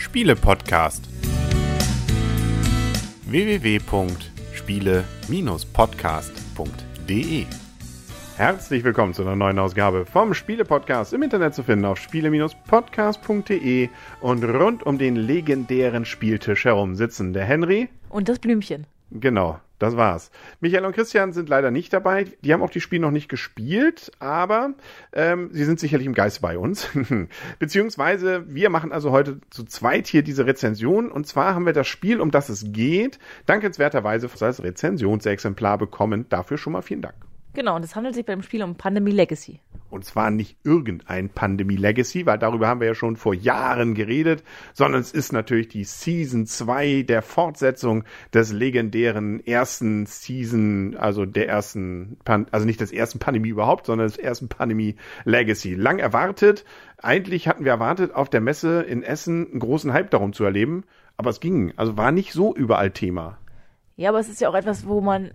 Spiele-Podcast. www.spiele-podcast.de Herzlich willkommen zu einer neuen Ausgabe vom Spiele-Podcast im Internet zu finden auf spiele-podcast.de und rund um den legendären Spieltisch herum sitzen der Henry Und das Blümchen. Genau, das war's. Michael und Christian sind leider nicht dabei. Die haben auch die Spiele noch nicht gespielt, aber ähm, sie sind sicherlich im Geist bei uns. Beziehungsweise wir machen also heute zu zweit hier diese Rezension. Und zwar haben wir das Spiel, um das es geht, dankenswerterweise als Rezensionsexemplar bekommen. Dafür schon mal vielen Dank. Genau, und es handelt sich beim Spiel um Pandemie Legacy. Und zwar nicht irgendein Pandemie Legacy, weil darüber haben wir ja schon vor Jahren geredet, sondern es ist natürlich die Season 2 der Fortsetzung des legendären ersten Season, also der ersten, Pan also nicht des ersten Pandemie überhaupt, sondern des ersten Pandemie Legacy. Lang erwartet. Eigentlich hatten wir erwartet, auf der Messe in Essen einen großen Hype darum zu erleben, aber es ging. Also war nicht so überall Thema. Ja, aber es ist ja auch etwas, wo man,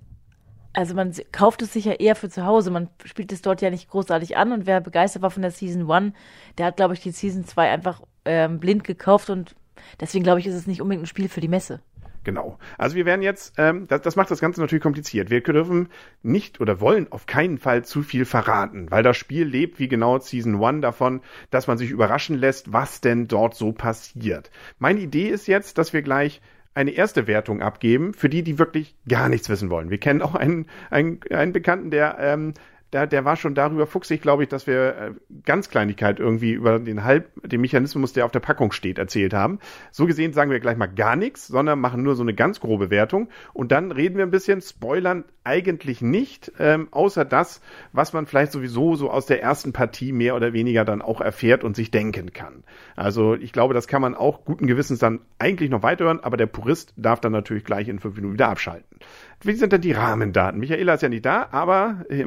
also man kauft es sich ja eher für zu Hause. Man spielt es dort ja nicht großartig an und wer begeistert war von der Season 1, der hat, glaube ich, die Season 2 einfach ähm, blind gekauft und deswegen, glaube ich, ist es nicht unbedingt ein Spiel für die Messe. Genau. Also wir werden jetzt, ähm, das, das macht das Ganze natürlich kompliziert. Wir dürfen nicht oder wollen auf keinen Fall zu viel verraten, weil das Spiel lebt wie genau Season 1 davon, dass man sich überraschen lässt, was denn dort so passiert. Meine Idee ist jetzt, dass wir gleich eine erste Wertung abgeben für die, die wirklich gar nichts wissen wollen. Wir kennen auch einen, einen, einen Bekannten, der ähm, der, der war schon darüber fuchsig, glaube ich, dass wir äh, ganz Kleinigkeit irgendwie über den Halb, den Mechanismus, der auf der Packung steht, erzählt haben. So gesehen sagen wir gleich mal gar nichts, sondern machen nur so eine ganz grobe Wertung und dann reden wir ein bisschen, spoilern eigentlich nicht, ähm, außer das, was man vielleicht sowieso so aus der ersten Partie mehr oder weniger dann auch erfährt und sich denken kann. Also ich glaube, das kann man auch guten Gewissens dann eigentlich noch weiterhören, aber der Purist darf dann natürlich gleich in fünf Minuten wieder abschalten. Wie sind denn die Rahmendaten? Michaela ist ja nicht da, aber äh,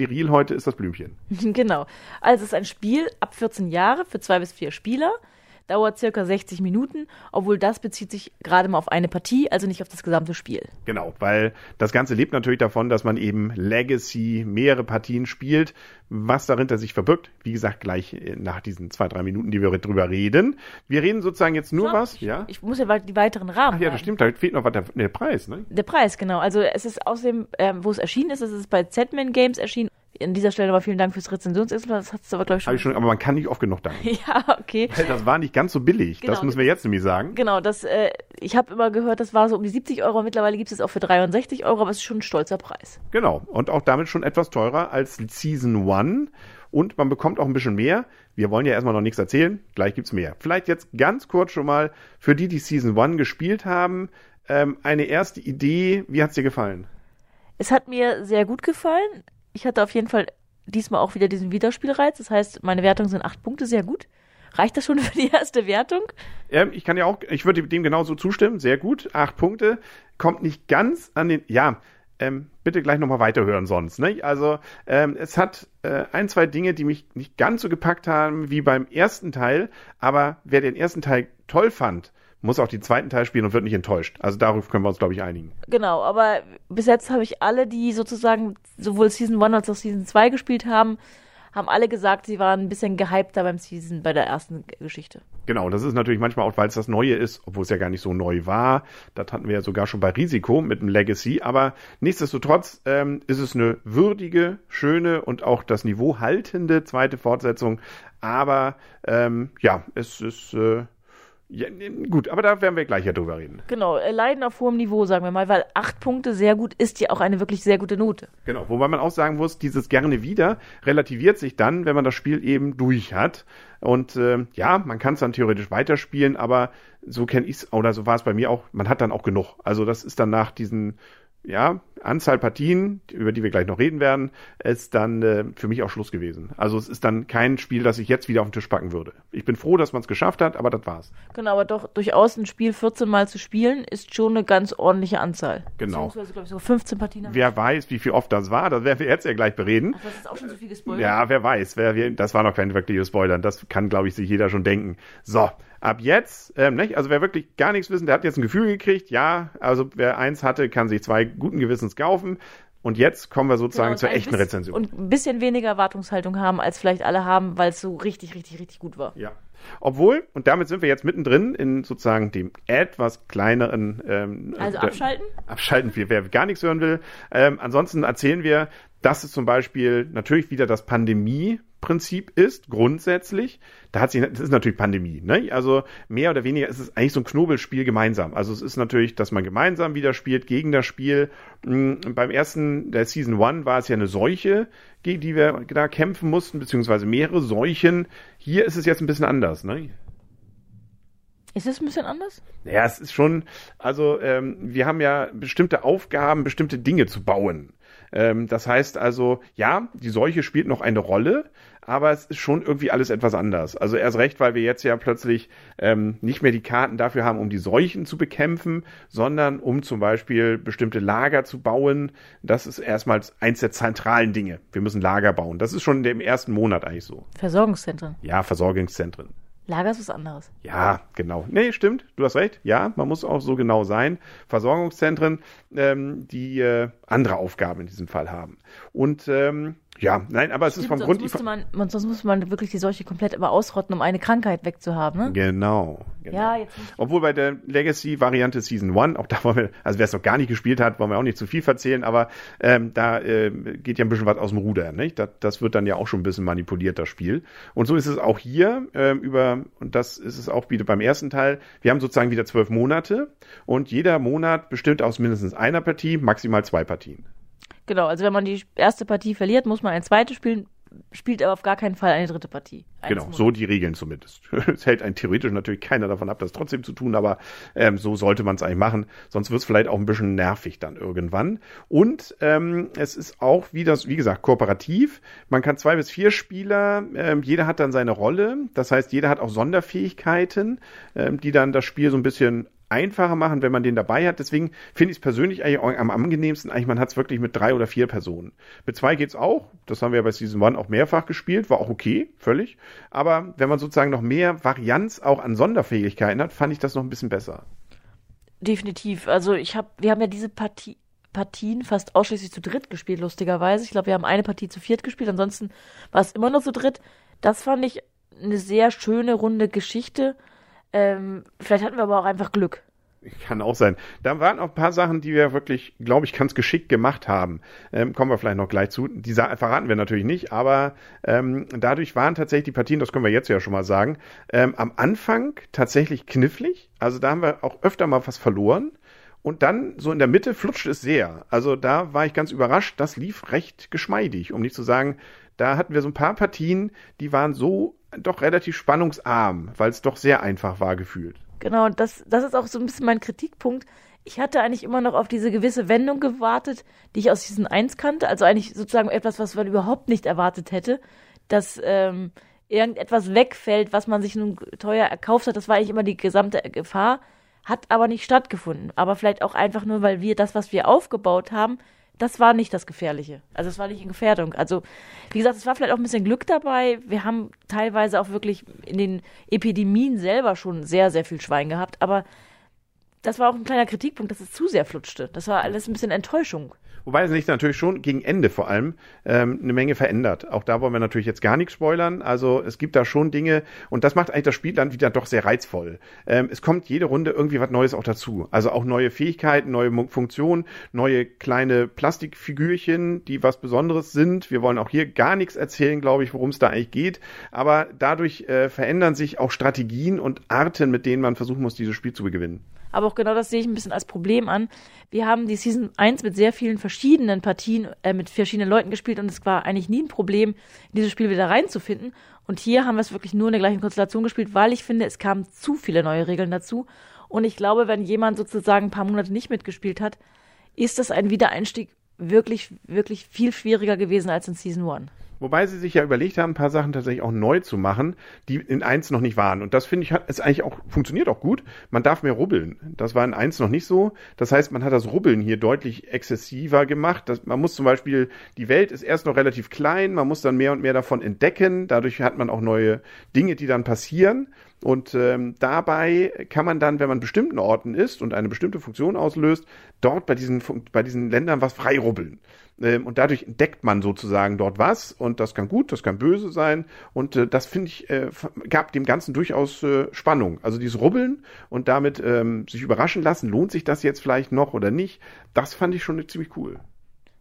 meine Mediril heute ist das Blümchen. genau. Also es ist ein Spiel ab 14 Jahre für zwei bis vier Spieler. Dauert circa 60 Minuten, obwohl das bezieht sich gerade mal auf eine Partie, also nicht auf das gesamte Spiel. Genau, weil das Ganze lebt natürlich davon, dass man eben Legacy mehrere Partien spielt. Was dahinter sich verbirgt, wie gesagt, gleich äh, nach diesen zwei, drei Minuten, die wir drüber reden. Wir reden sozusagen jetzt nur So, was, ich, ja? Ich muss ja die weiteren Rahmen. Ach ja, das stimmt, da fehlt noch was, der, der Preis, ne? Der Preis, genau. Also es ist außerdem, ähm, wo es erschienen ist, es ist bei Z-Man Games erschienen. An dieser Stelle aber vielen Dank fürs Rezensionsexemplar. Das hat's aber, glaube ich, schon. Habe ich schon, aber man kann nicht oft genug danken. ja, okay. Das war nicht ganz so billig. Das Genau. müssen wir jetzt nämlich sagen. Genau, das, äh, ich habe immer gehört, das war so um die 70 Euro. Mittlerweile gibt es es auch für 63 Euro, aber es ist schon ein stolzer Preis. Genau. Und auch damit schon etwas teurer als Season 1. Und man bekommt auch ein bisschen mehr. Wir wollen ja erstmal noch nichts erzählen. Gleich gibt's mehr. Vielleicht jetzt ganz kurz schon mal für die, die Season 1 gespielt haben, ähm, eine erste Idee. Wie hat's dir gefallen? Es hat mir sehr gut gefallen. Ich hatte auf jeden Fall diesmal auch wieder diesen Wiederspielreiz. Das heißt, meine Wertung sind acht Punkte, sehr gut. Reicht das schon für die erste Wertung? Ähm, ich kann ja auch, ich würde dem genauso zustimmen. Sehr gut. Acht Punkte. Kommt nicht ganz an den, ja, ähm, bitte gleich nochmal weiterhören sonst. Ne? Also ähm, es hat äh, ein, zwei Dinge, die mich nicht ganz so gepackt haben wie beim ersten Teil. Aber wer den ersten Teil toll fand, muss auch den zweiten Teil spielen und wird nicht enttäuscht. Also darauf können wir uns, glaube ich, einigen. Genau, aber bis jetzt habe ich alle, die sozusagen sowohl Season 1 als auch Season 2 gespielt haben, haben alle gesagt, sie waren ein bisschen gehypter beim Season, bei der ersten Geschichte. Genau, das ist natürlich manchmal auch, weil es das Neue ist, obwohl es ja gar nicht so neu war. Das hatten wir ja sogar schon bei Risiko mit dem Legacy. Aber nichtsdestotrotz ähm, ist es eine würdige, schöne und auch das Niveau haltende zweite Fortsetzung. Aber ähm, ja, es ist äh, ja, gut, aber da werden wir gleich ja drüber reden. Genau, äh, Leiden auf hohem Niveau, sagen wir mal, weil acht Punkte sehr gut ist ja auch eine wirklich sehr gute Note. Genau, wobei man auch sagen muss, dieses gerne wieder relativiert sich dann, wenn man das Spiel eben durch hat. Und äh, ja, man kann es dann theoretisch weiterspielen, aber so kenne ich es, oder so war es bei mir auch, man hat dann auch genug. Also das ist dann nach diesen ja, Anzahl Partien, über die wir gleich noch reden werden, ist dann äh, für mich auch Schluss gewesen. Also es ist dann kein Spiel, das ich jetzt wieder auf den Tisch packen würde. Ich bin froh, dass man es geschafft hat, aber das war's. Genau, aber doch durchaus ein Spiel 14 Mal zu spielen, ist schon eine ganz ordentliche Anzahl. Genau. Beziehungsweise, glaube ich, so 15 Partien. Wer weiß, wie viel oft das war, das werden wir jetzt ja gleich bereden. Ach, das ist auch schon so viel gespoilert. Ja, wer weiß. Wer, das war noch kein wirkliches Spoiler. Das kann, glaube ich, sich jeder schon denken. So, ab jetzt, ähm, nicht? also wer wirklich gar nichts wissen, der hat jetzt ein Gefühl gekriegt. Ja, also wer eins hatte, kann sich zwei guten Gewissens kaufen. Und jetzt kommen wir sozusagen Genau, zur echten bisschen- Rezension. Und ein bisschen weniger Erwartungshaltung haben, als vielleicht alle haben, weil es so richtig, richtig, richtig gut war. Ja. Obwohl, und damit sind wir jetzt mittendrin in sozusagen dem etwas kleineren ähm, Also der- abschalten? abschalten, wer, wer gar nichts hören will. Ähm, ansonsten erzählen wir, dass es zum Beispiel natürlich wieder das Pandemie-Prinzip ist, grundsätzlich. Da hat sich, das ist natürlich Pandemie, ne? Also mehr oder weniger ist es eigentlich so ein Knobelspiel gemeinsam. Also es ist natürlich, dass man gemeinsam wieder spielt gegen das Spiel. Mm, Beim ersten, der Season One war es ja eine Seuche, gegen die wir da kämpfen mussten, beziehungsweise mehrere Seuchen. Hier ist es jetzt ein bisschen anders, ne? Ist es ein bisschen anders? Ja, es ist schon, also ähm, wir haben ja bestimmte Aufgaben, bestimmte Dinge zu bauen. Ähm, das heißt also, ja, die Seuche spielt noch eine Rolle, aber es ist schon irgendwie alles etwas anders. Also erst recht, weil wir jetzt ja plötzlich ähm, nicht mehr die Karten dafür haben, um die Seuchen zu bekämpfen, sondern um zum Beispiel bestimmte Lager zu bauen. Das ist erstmals eins der zentralen Dinge. Wir müssen Lager bauen. Das ist schon im ersten Monat eigentlich so. Versorgungszentren. Ja, Versorgungszentren. Lager ist was anderes. Ja, genau. Nee, stimmt. Du hast recht. Ja, man muss auch so genau sein. Versorgungszentren, ähm, die äh, andere Aufgaben in diesem Fall haben. Und ähm, ja, nein, aber es ist vom sonst Grund. musste man, man, sonst musste man wirklich die Seuche komplett immer ausrotten, um eine Krankheit wegzuhaben, ne? Genau. genau. Ja, jetzt. Obwohl bei der Legacy-Variante Season 1, auch da wollen wir, also wer es noch gar nicht gespielt hat, wollen wir auch nicht zu viel verzählen, aber ähm, da äh, geht ja ein bisschen was aus dem Ruder, nicht? Das, das wird dann ja auch schon ein bisschen manipuliert, das Spiel. Und so ist es auch hier ähm, über, und das ist es auch wieder beim ersten Teil, wir haben sozusagen wieder zwölf Monate und jeder Monat bestimmt aus mindestens einer Partie, maximal zwei Partien. Genau, also wenn man die erste Partie verliert, muss man eine zweite spielen, spielt aber auf gar keinen Fall eine dritte Partie. Genau, Monats. so die Regeln zumindest. Es hält einen theoretisch natürlich keiner davon ab, das trotzdem zu tun, aber ähm, so sollte man es eigentlich machen. Sonst wird es vielleicht auch ein bisschen nervig dann irgendwann. Und ähm, es ist auch, wie das, wie gesagt, kooperativ. Man kann zwei bis vier Spieler, ähm, jeder hat dann seine Rolle. Das heißt, jeder hat auch Sonderfähigkeiten, ähm, die dann das Spiel so ein bisschen einfacher machen, wenn man den dabei hat. Deswegen finde ich es persönlich eigentlich am angenehmsten, eigentlich man hat es wirklich mit drei oder vier Personen. Mit zwei geht's auch. Das haben wir bei Season 1 auch mehrfach gespielt, war auch okay, völlig. Aber wenn man sozusagen noch mehr Varianz auch an Sonderfähigkeiten hat, fand ich das noch ein bisschen besser. Definitiv. Also ich habe, wir haben ja diese Partie, Partien fast ausschließlich zu dritt gespielt, lustigerweise. Ich glaube, wir haben eine Partie zu viert gespielt, ansonsten war es immer nur zu dritt. Das fand ich eine sehr schöne, runde Geschichte. Ähm, vielleicht hatten wir aber auch einfach Glück. Kann auch sein. Da waren auch ein paar Sachen, die wir wirklich, glaube ich, ganz geschickt gemacht haben. Ähm, kommen wir vielleicht noch gleich zu. Die verraten wir natürlich nicht, aber ähm, dadurch waren tatsächlich die Partien, das können wir jetzt ja schon mal sagen, ähm, am Anfang tatsächlich knifflig. Also da haben wir auch öfter mal was verloren. Und dann so in der Mitte flutscht es sehr. Also da war ich ganz überrascht. Das lief recht geschmeidig, um nicht zu sagen, da hatten wir so ein paar Partien, die waren so doch relativ spannungsarm, weil es doch sehr einfach war gefühlt. Genau, das, das ist auch so ein bisschen mein Kritikpunkt. Ich hatte eigentlich immer noch auf diese gewisse Wendung gewartet, die ich aus Season 1 kannte. Also eigentlich sozusagen etwas, was man überhaupt nicht erwartet hätte, dass ähm, irgendetwas wegfällt, was man sich nun teuer erkauft hat. Das war eigentlich immer die gesamte Gefahr, hat aber nicht stattgefunden. Aber vielleicht auch einfach nur, weil wir das, was wir aufgebaut haben, das war nicht das Gefährliche. Also es war nicht in Gefährdung. Also, wie gesagt, es war vielleicht auch ein bisschen Glück dabei. Wir haben teilweise auch wirklich in den Epidemien selber schon sehr, sehr viel Schwein gehabt. Aber das war auch ein kleiner Kritikpunkt, dass es zu sehr flutschte. Das war alles ein bisschen Enttäuschung. Wobei es sich natürlich schon gegen Ende vor allem ähm, eine Menge verändert. Auch da wollen wir natürlich jetzt gar nichts spoilern. Also es gibt da schon Dinge und das macht eigentlich das Spiel dann wieder doch sehr reizvoll. Ähm, es kommt jede Runde irgendwie was Neues auch dazu. Also auch neue Fähigkeiten, neue Funktionen, neue kleine Plastikfigürchen, die was Besonderes sind. Wir wollen auch hier gar nichts erzählen, glaube ich, worum es da eigentlich geht. Aber dadurch äh, verändern sich auch Strategien und Arten, mit denen man versuchen muss, dieses Spiel zu gewinnen. Aber auch genau das sehe ich ein bisschen als Problem an. Wir haben die Season 1 mit sehr vielen verschiedenen Partien, äh, mit verschiedenen Leuten gespielt und es war eigentlich nie ein Problem, in dieses Spiel wieder reinzufinden. Und hier haben wir es wirklich nur in der gleichen Konstellation gespielt, weil ich finde, es kamen zu viele neue Regeln dazu. Und ich glaube, wenn jemand sozusagen ein paar Monate nicht mitgespielt hat, ist das ein Wiedereinstieg wirklich, wirklich viel schwieriger gewesen als in Season 1. Wobei sie sich ja überlegt haben, ein paar Sachen tatsächlich auch neu zu machen, die in eins noch nicht waren. Und das finde ich, hat, ist eigentlich auch, funktioniert auch gut. Man darf mehr rubbeln. Das war in eins noch nicht so. Das heißt, man hat das Rubbeln hier deutlich exzessiver gemacht. Das, man muss zum Beispiel, die Welt ist erst noch relativ klein, man muss dann mehr und mehr davon entdecken. Dadurch hat man auch neue Dinge, die dann passieren. Und ähm, dabei kann man dann, wenn man bestimmten Orten ist und eine bestimmte Funktion auslöst, dort bei diesen, bei diesen Ländern was freirubbeln. Ähm, und dadurch entdeckt man sozusagen dort was. Und das kann gut, das kann böse sein. Und äh, das finde ich, äh, gab dem Ganzen durchaus äh, Spannung. Also dieses Rubbeln und damit ähm, sich überraschen lassen, lohnt sich das jetzt vielleicht noch oder nicht, das fand ich schon ziemlich cool.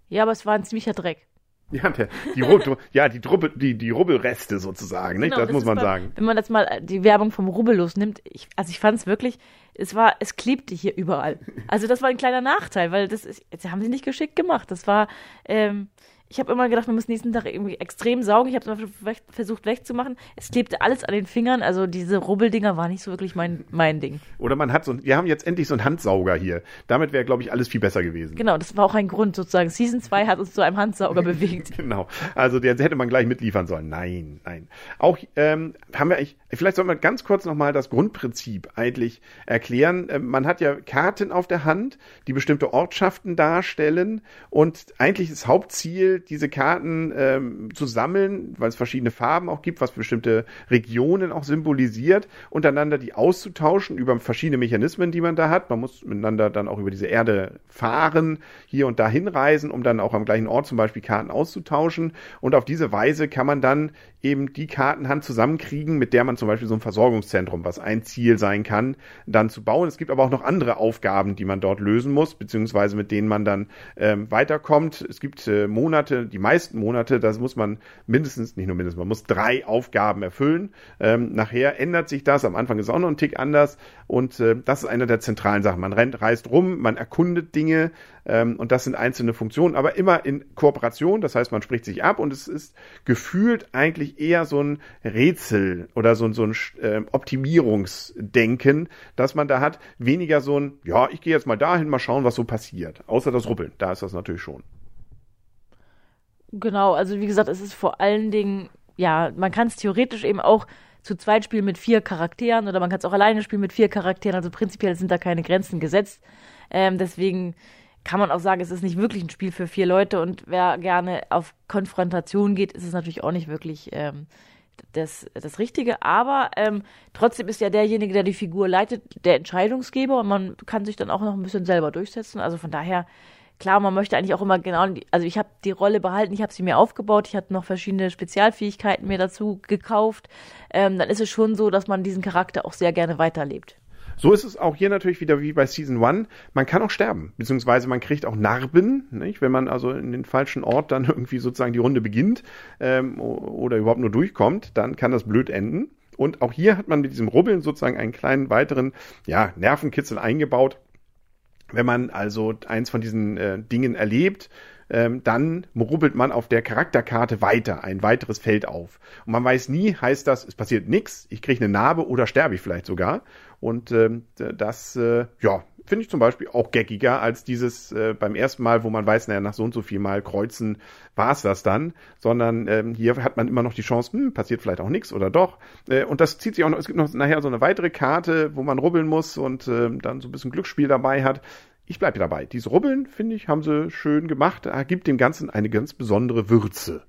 Ja, aber es war ein ziemlicher Dreck. Ja, der, die, Rubbel, ja, die, Drubbel, die, die Rubbelreste sozusagen, nicht? Genau, das, das muss man mal, sagen. Wenn man das mal die Werbung vom Rubbellos nimmt, ich, also ich fand es wirklich, es war, es klebte hier überall. Also das war ein kleiner Nachteil, weil das ist, jetzt haben sie nicht geschickt gemacht. Das war, ähm, ich habe immer gedacht, man muss nächsten Tag irgendwie extrem saugen. Ich habe es versucht wegzumachen. Es klebte alles an den Fingern. Also diese Rubbeldinger waren nicht so wirklich mein, mein Ding. Oder man hat so, wir haben jetzt endlich so einen Handsauger hier. Damit wäre, glaube ich, alles viel besser gewesen. Genau, das war auch ein Grund sozusagen. Season 2 hat uns zu einem Handsauger bewegt. genau. Also der hätte man gleich mitliefern sollen. Nein, nein. Auch ähm, haben wir eigentlich, vielleicht sollten wir ganz kurz nochmal das Grundprinzip eigentlich erklären. Ähm, man hat ja Karten auf der Hand, die bestimmte Ortschaften darstellen und eigentlich das Hauptziel diese Karten ähm, zu sammeln, weil es verschiedene Farben auch gibt, was bestimmte Regionen auch symbolisiert, untereinander die auszutauschen über verschiedene Mechanismen, die man da hat. Man muss miteinander dann auch über diese Erde fahren, hier und da hinreisen, um dann auch am gleichen Ort zum Beispiel Karten auszutauschen. Und auf diese Weise kann man dann eben die Kartenhand zusammenkriegen, mit der man zum Beispiel so ein Versorgungszentrum, was ein Ziel sein kann, dann zu bauen. Es gibt aber auch noch andere Aufgaben, die man dort lösen muss, beziehungsweise mit denen man dann ähm, weiterkommt. Es gibt äh, Monate, die meisten Monate, das muss man mindestens, nicht nur mindestens, man muss drei Aufgaben erfüllen. Ähm, nachher ändert sich das, am Anfang ist auch noch ein Tick anders und äh, das ist eine der zentralen Sachen. Man rennt, reist rum, man erkundet Dinge, ähm, und das sind einzelne Funktionen, aber immer in Kooperation. Das heißt, man spricht sich ab und es ist gefühlt eigentlich eher so ein Rätsel oder so, so ein äh, Optimierungsdenken, dass man da hat. Weniger so ein, ja, ich gehe jetzt mal dahin, mal schauen, was so passiert. Außer das Ruppeln. Da ist das natürlich schon. Genau, also wie gesagt, es ist vor allen Dingen, ja, man kann es theoretisch eben auch zu zweit spielen mit vier Charakteren oder man kann es auch alleine spielen mit vier Charakteren. Also prinzipiell sind da keine Grenzen gesetzt. Ähm, deswegen kann man auch sagen, es ist nicht wirklich ein Spiel für vier Leute und wer gerne auf Konfrontation geht, ist es natürlich auch nicht wirklich ähm, das, das Richtige. Aber ähm, trotzdem ist ja derjenige, der die Figur leitet, der Entscheidungsgeber und man kann sich dann auch noch ein bisschen selber durchsetzen. Also von daher, klar, man möchte eigentlich auch immer genau, also ich habe die Rolle behalten, ich habe sie mir aufgebaut, ich hatte noch verschiedene Spezialfähigkeiten mir dazu gekauft. Ähm, dann ist es schon so, dass man diesen Charakter auch sehr gerne weiterlebt. So ist es auch hier natürlich wieder wie bei Season 1. Man kann auch sterben, beziehungsweise man kriegt auch Narben, nicht? wenn man also in den falschen Ort dann irgendwie sozusagen die Runde beginnt ähm, oder überhaupt nur durchkommt, dann kann das blöd enden. Und auch hier hat man mit diesem Rubbeln sozusagen einen kleinen weiteren ja, Nervenkitzel eingebaut. Wenn man also eins von diesen äh, Dingen erlebt, ähm, dann rubbelt man auf der Charakterkarte weiter, ein weiteres Feld auf. Und man weiß nie, heißt das, es passiert nichts, ich kriege eine Narbe oder sterbe ich vielleicht sogar. Und ähm, das, äh, ja, finde ich zum Beispiel auch geckiger als dieses äh, beim ersten Mal, wo man weiß, naja, nach so und so viel Mal kreuzen war es das dann, sondern ähm, hier hat man immer noch die Chance, hm, passiert vielleicht auch nichts oder doch. Äh, und das zieht sich auch noch, es gibt noch nachher so eine weitere Karte, wo man rubbeln muss und äh, dann so ein bisschen Glücksspiel dabei hat. Ich bleibe dabei. Diese Rubbeln, finde ich, haben sie schön gemacht, gibt dem Ganzen eine ganz besondere Würze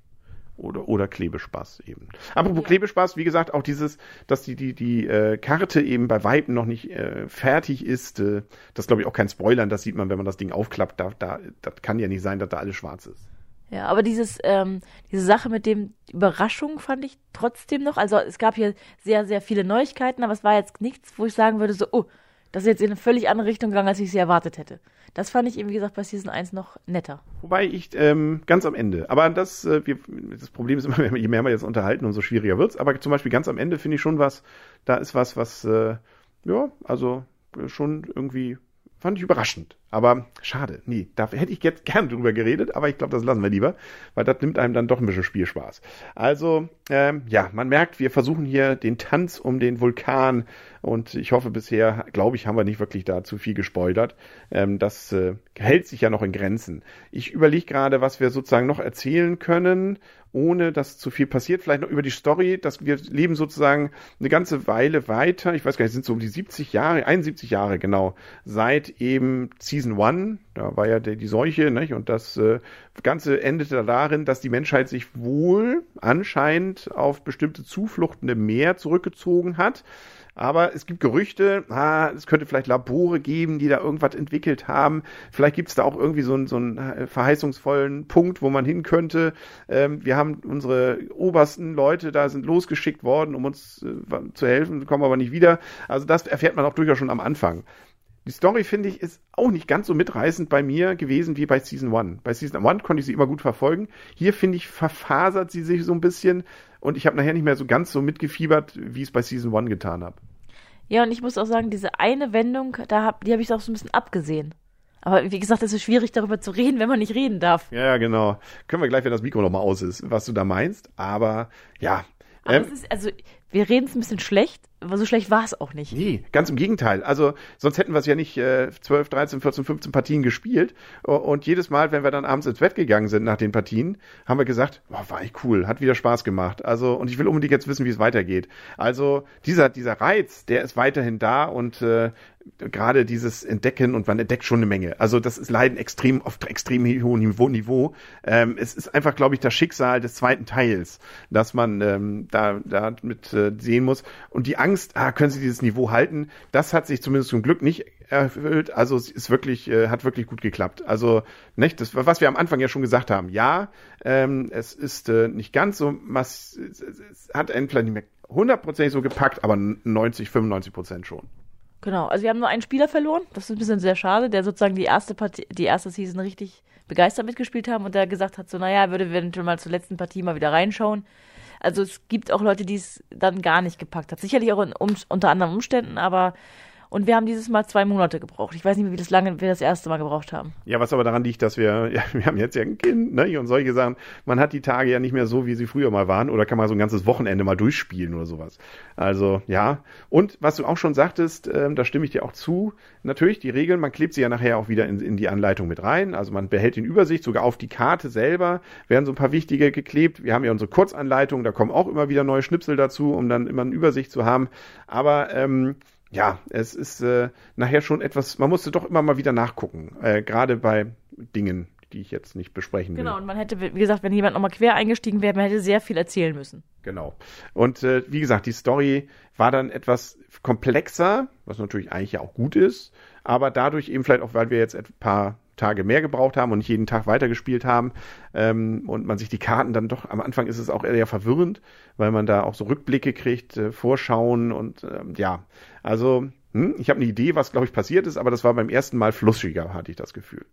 oder, oder Klebespaß eben. Apropos ja. Klebespaß, wie gesagt, auch dieses, dass die, die, die äh, Karte eben bei Weitem noch nicht äh, fertig ist, äh, das glaube ich auch kein Spoilern, das sieht man, wenn man das Ding aufklappt, da, da, das kann ja nicht sein, dass da alles schwarz ist. Ja, aber dieses, ähm, diese Sache mit dem Überraschung fand ich trotzdem noch. Also es gab hier sehr, sehr viele Neuigkeiten, aber es war jetzt nichts, wo ich sagen würde, so, oh, das ist jetzt in eine völlig andere Richtung gegangen, als ich sie erwartet hätte. Das fand ich eben, wie gesagt, bei Season 1 noch netter. Wobei ich ähm, ganz am Ende, aber das, äh, wir, das Problem ist immer, je mehr wir jetzt unterhalten, umso schwieriger wird's. Aber zum Beispiel ganz am Ende finde ich schon was, da ist was, was, äh, ja, also schon irgendwie fand ich überraschend. Aber schade, nee, da hätte ich jetzt gern drüber geredet, aber ich glaube, das lassen wir lieber, weil das nimmt einem dann doch ein bisschen Spielspaß. Also, ähm, ja, man merkt, wir versuchen hier den Tanz um den Vulkan und ich hoffe bisher, glaube ich, haben wir nicht wirklich da zu viel gespoilert. Ähm, das äh, hält sich ja noch in Grenzen. Ich überlege gerade, was wir sozusagen noch erzählen können, ohne dass zu viel passiert. Vielleicht noch über die Story, dass wir leben sozusagen eine ganze Weile weiter. Ich weiß gar nicht, sind so um die 70 Jahre, 71 Jahre genau, seit eben Season One, da war ja die, Seuche, nicht? und das äh, Ganze endete darin, dass die Menschheit sich wohl anscheinend auf bestimmte Zufluchten im Meer zurückgezogen hat. Aber es gibt Gerüchte, ah, es könnte vielleicht Labore geben, die da irgendwas entwickelt haben. Vielleicht gibt es da auch irgendwie so einen, so einen äh, verheißungsvollen Punkt, wo man hin könnte. Ähm, wir haben unsere obersten Leute da sind losgeschickt worden, um uns äh, zu helfen, kommen aber nicht wieder. Also das erfährt man auch durchaus schon am Anfang. Die Story, finde ich, ist auch nicht ganz so mitreißend bei mir gewesen wie bei Season 1. Bei Season 1 konnte ich sie immer gut verfolgen. Hier, finde ich, verfasert sie sich so ein bisschen und ich habe nachher nicht mehr so ganz so mitgefiebert, wie ich es bei Season 1 getan habe. Ja, und ich muss auch sagen, diese eine Wendung, da hab, die habe ich auch so ein bisschen abgesehen. Aber wie gesagt, es ist schwierig, darüber zu reden, wenn man nicht reden darf. Ja, genau. Können wir gleich, wenn das Mikro nochmal aus ist, was du da meinst. Aber ja. Aber ähm, ist, also, wir reden es ein bisschen schlecht, aber so schlecht war es auch nicht. Nee, ganz im Gegenteil. Also sonst hätten wir es ja nicht äh, 12, 13, 14, 15 Partien gespielt. Und jedes Mal, wenn wir dann abends ins Bett gegangen sind nach den Partien, haben wir gesagt, boah, war echt cool, hat wieder Spaß gemacht. Also, und ich will unbedingt jetzt wissen, wie es weitergeht. Also dieser, dieser Reiz, der ist weiterhin da und äh, gerade dieses Entdecken und man entdeckt schon eine Menge. Also das ist Leiden extrem auf extrem hohem Niveau. Niveau. Ähm, es ist einfach, glaube ich, das Schicksal des zweiten Teils, dass man ähm, da, da mit äh, sehen muss. Und die Angst, ah, können sie dieses Niveau halten, das hat sich zumindest zum Glück nicht erfüllt. Also es ist wirklich, äh, hat wirklich gut geklappt. Also nicht, das, was wir am Anfang ja schon gesagt haben. Ja, ähm, es ist äh, nicht ganz so, mass es hat vielleicht nicht mehr hundertprozentig so gepackt, aber 90, 95 Prozent schon. Genau, also wir haben nur einen Spieler verloren. Das ist ein bisschen sehr schade, der sozusagen die erste Partie, die erste Season richtig begeistert mitgespielt haben und der gesagt hat, so, naja, würde eventuell mal zur letzten Partie mal wieder reinschauen. Also es gibt auch Leute, die es dann gar nicht gepackt hat. Sicherlich auch in, um, unter anderen Umständen, aber und wir haben dieses Mal zwei Monate gebraucht. Ich weiß nicht, wie das lange wir das erste Mal gebraucht haben. Ja, was aber daran liegt, dass wir, ja, wir haben jetzt ja ein Kind, ne? Und solche Sachen, man hat die Tage ja nicht mehr so, wie sie früher mal waren, oder kann man so ein ganzes Wochenende mal durchspielen oder sowas. Also, ja. Und was du auch schon sagtest, ähm, da stimme ich dir auch zu. Natürlich, die Regeln, man klebt sie ja nachher auch wieder in, in die Anleitung mit rein. Also man behält die Übersicht, sogar auf die Karte selber werden so ein paar wichtige geklebt. Wir haben ja unsere Kurzanleitung, da kommen auch immer wieder neue Schnipsel dazu, um dann immer eine Übersicht zu haben. Aber ähm, ja, es ist äh, nachher schon etwas, man musste doch immer mal wieder nachgucken, äh, gerade bei Dingen, die ich jetzt nicht besprechen will. Genau, und man hätte, wie gesagt, wenn jemand nochmal quer eingestiegen wäre, man hätte sehr viel erzählen müssen. Genau. Und äh, wie gesagt, die Story war dann etwas komplexer, was natürlich eigentlich ja auch gut ist, aber dadurch eben vielleicht auch, weil wir jetzt ein paar Tage mehr gebraucht haben und nicht jeden Tag weitergespielt haben ähm, und man sich die Karten dann doch, am Anfang ist es auch eher verwirrend, weil man da auch so Rückblicke kriegt, äh, Vorschauen und ähm, ja, also hm, ich habe eine Idee, was glaube ich passiert ist, aber das war beim ersten Mal flussiger, hatte ich das Gefühl.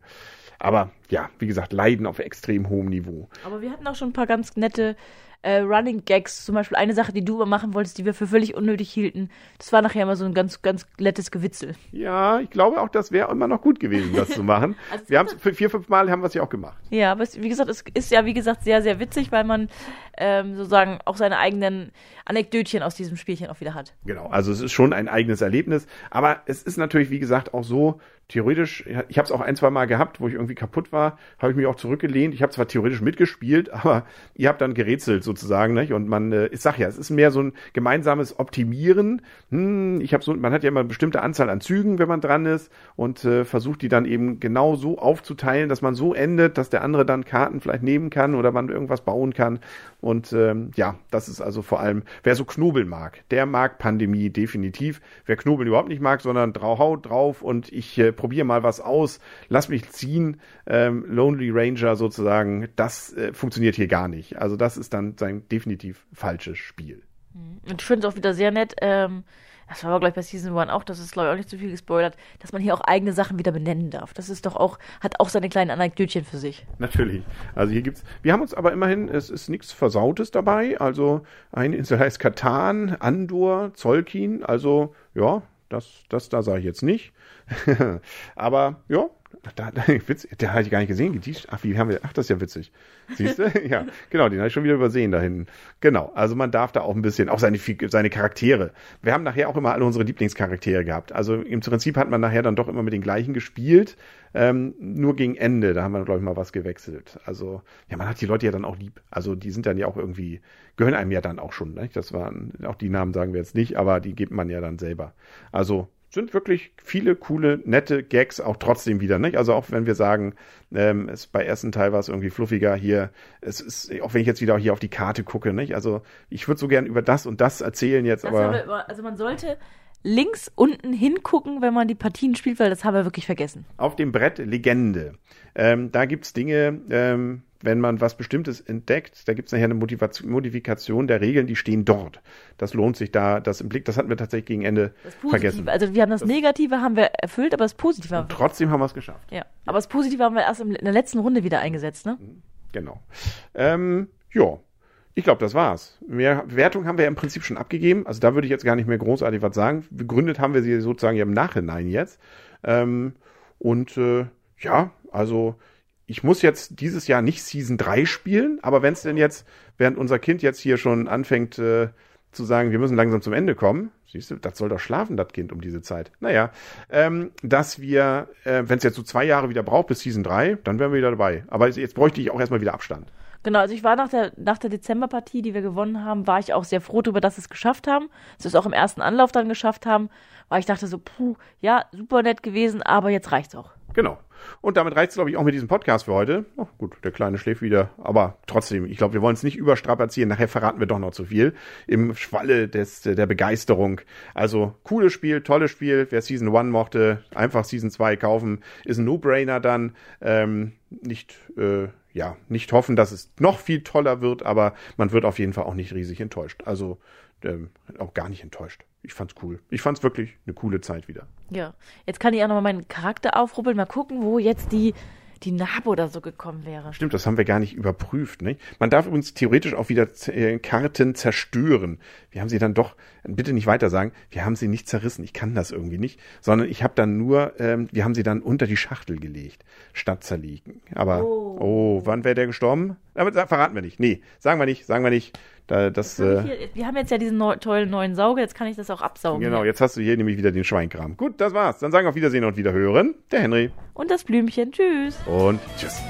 Aber ja, wie gesagt, Leiden auf extrem hohem Niveau. Aber wir hatten auch schon ein paar ganz nette äh, Running Gags, zum Beispiel eine Sache, die du immer machen wolltest, die wir für völlig unnötig hielten. Das war nachher immer so ein ganz, ganz nettes Gewitzel. Ja, ich glaube auch, das wäre immer noch gut gewesen, das zu machen. also wir haben es vier, fünf Mal haben wir es ja auch gemacht. Ja, aber es, wie gesagt, es ist ja, wie gesagt, sehr, sehr witzig, weil man ähm, sozusagen auch seine eigenen Anekdötchen aus diesem Spielchen auch wieder hat. Genau, also es ist schon ein eigenes Erlebnis, aber es ist natürlich, wie gesagt, auch so, theoretisch, ich habe es auch ein, zwei Mal gehabt, wo ich irgendwie kaputt war, habe ich mich auch zurückgelehnt. Ich habe zwar theoretisch mitgespielt, aber ihr habt dann gerätselt sozusagen, nicht? Und man, äh, ich sag ja, es ist mehr so ein gemeinsames Optimieren. Hm, ich habe so, man hat ja immer eine bestimmte Anzahl an Zügen, wenn man dran ist und äh, versucht die dann eben genau so aufzuteilen, dass man so endet, dass der andere dann Karten vielleicht nehmen kann oder man irgendwas bauen kann. Und ähm, ja, das ist also vor allem, wer so Knobeln mag, der mag Pandemie definitiv. Wer Knobeln überhaupt nicht mag, sondern drau, haut drauf und ich äh, probiere mal was aus, lass mich ziehen, ähm, Lonely Ranger sozusagen, das äh, funktioniert hier gar nicht. Also das ist dann sein definitiv falsches Spiel. Mhm. Und ich finde es auch wieder sehr nett, ähm, das war aber gleich bei Season 1 auch, das ist glaube ich auch nicht zu viel gespoilert, dass man hier auch eigene Sachen wieder benennen darf. Das ist doch auch, hat auch seine kleinen Anekdötchen für sich. Natürlich. Also hier gibt's, wir haben uns aber immerhin, es ist nichts Versautes dabei, also ein Insel heißt Katan, Andor, Zolkin, also ja, das, das da sage ich jetzt nicht. Aber ja, da, da, Witz, der hatte ich gar nicht gesehen. Die, ach, wie haben wir, ach, das ist ja witzig. Siehst du? ja, genau, den habe ich schon wieder übersehen da hinten. Genau, also man darf da auch ein bisschen, auch seine, seine Charaktere. Wir haben nachher auch immer alle unsere Lieblingscharaktere gehabt. Also im Prinzip hat man nachher dann doch immer mit den gleichen gespielt, ähm, nur gegen Ende, da haben wir, glaube ich, mal was gewechselt. Also, ja, man hat die Leute ja dann auch lieb. Also die sind dann ja auch irgendwie, gehören einem ja dann auch schon. Ne? Das waren, auch die Namen sagen wir jetzt nicht, aber die gibt man ja dann selber. Also sind wirklich viele coole, nette Gags auch trotzdem wieder, nicht? Also auch wenn wir sagen, ähm, es bei ersten Teil war es irgendwie fluffiger hier, es ist, auch wenn ich jetzt wieder hier auf die Karte gucke, nicht? Also ich würde so gern über das und das erzählen jetzt, Das aber. über, also man sollte links unten hingucken, wenn man die Partien spielt, weil das haben wir wirklich vergessen. auf dem Brett Legende. Ähm, da gibt's Dinge, ähm, wenn man was Bestimmtes entdeckt, da gibt's nachher eine Motivation, Modifikation der Regeln, die stehen dort. Das lohnt sich da, das im Blick, das hatten wir tatsächlich gegen Ende Das Positive, vergessen. also wir haben das, Negative haben wir erfüllt, aber das Positive haben wir, Trotzdem haben wir es geschafft. ja. Aber das Positive haben wir erst in der letzten Runde wieder eingesetzt, ne? Genau. Ähm, ja, ich glaube, das war's. Mehr Wertung haben wir ja im Prinzip schon abgegeben. Also da würde ich jetzt gar nicht mehr großartig was sagen. Begründet haben wir sie sozusagen ja im Nachhinein jetzt. Ähm, und äh, ja, also ich muss jetzt dieses Jahr nicht Season 3 spielen, aber wenn es denn jetzt, während unser Kind jetzt hier schon anfängt äh, zu sagen, wir müssen langsam zum Ende kommen, siehst du, das soll doch schlafen, das Kind, um diese Zeit. Naja, ähm, dass wir, äh, wenn es jetzt so zwei Jahre wieder braucht bis Season 3, dann wären wir wieder dabei. Aber jetzt bräuchte ich auch erstmal wieder Abstand. Genau, also ich war nach der, nach der Dezemberpartie, die wir gewonnen haben, war ich auch sehr froh darüber, dass wir es geschafft haben. Dass wir es auch im ersten Anlauf dann geschafft haben, weil ich dachte so, puh, ja, super nett gewesen, aber jetzt reicht's auch. Genau. Und damit reicht es, glaube ich, auch mit diesem Podcast für heute. Oh, gut, der Kleine schläft wieder. Aber trotzdem, ich glaube, wir wollen es nicht überstrapazieren. Nachher verraten wir doch noch zu viel. Im Schwalle des, der Begeisterung. Also, cooles Spiel, tolles Spiel. Wer Season 1 mochte, einfach Season 2 kaufen. Ist ein No-Brainer dann. Ähm, nicht, äh, ja, nicht hoffen, dass es noch viel toller wird, aber man wird auf jeden Fall auch nicht riesig enttäuscht. Also, ähm, auch gar nicht enttäuscht. Ich fand's cool. Ich fand's wirklich eine coole Zeit wieder. Ja. Jetzt kann ich auch nochmal meinen Charakter aufrubbeln, mal gucken, wo jetzt die, die Narbe oder so gekommen wäre. Stimmt, das haben wir gar nicht überprüft. Nicht? Man darf übrigens theoretisch auch wieder äh, Karten zerstören. Wir haben sie dann doch, bitte nicht weiter sagen, wir haben sie nicht zerrissen. Ich kann das irgendwie nicht, sondern ich habe dann nur, ähm, wir haben sie dann unter die Schachtel gelegt, statt zerlegen. Aber, oh, Oh. wann wäre der gestorben? Aber verraten wir nicht. Nee, sagen wir nicht, sagen wir nicht. Da, das, äh, hier, wir haben jetzt ja diesen neu, tollen neuen Sauger, jetzt kann ich das auch absaugen. genau, hier. jetzt hast du hier nämlich wieder den Schweinkram. Gut, das war's. Dann sagen wir auf Wiedersehen und Wiederhören. Der Henry. Und das Blümchen, tschüss. Und tschüss.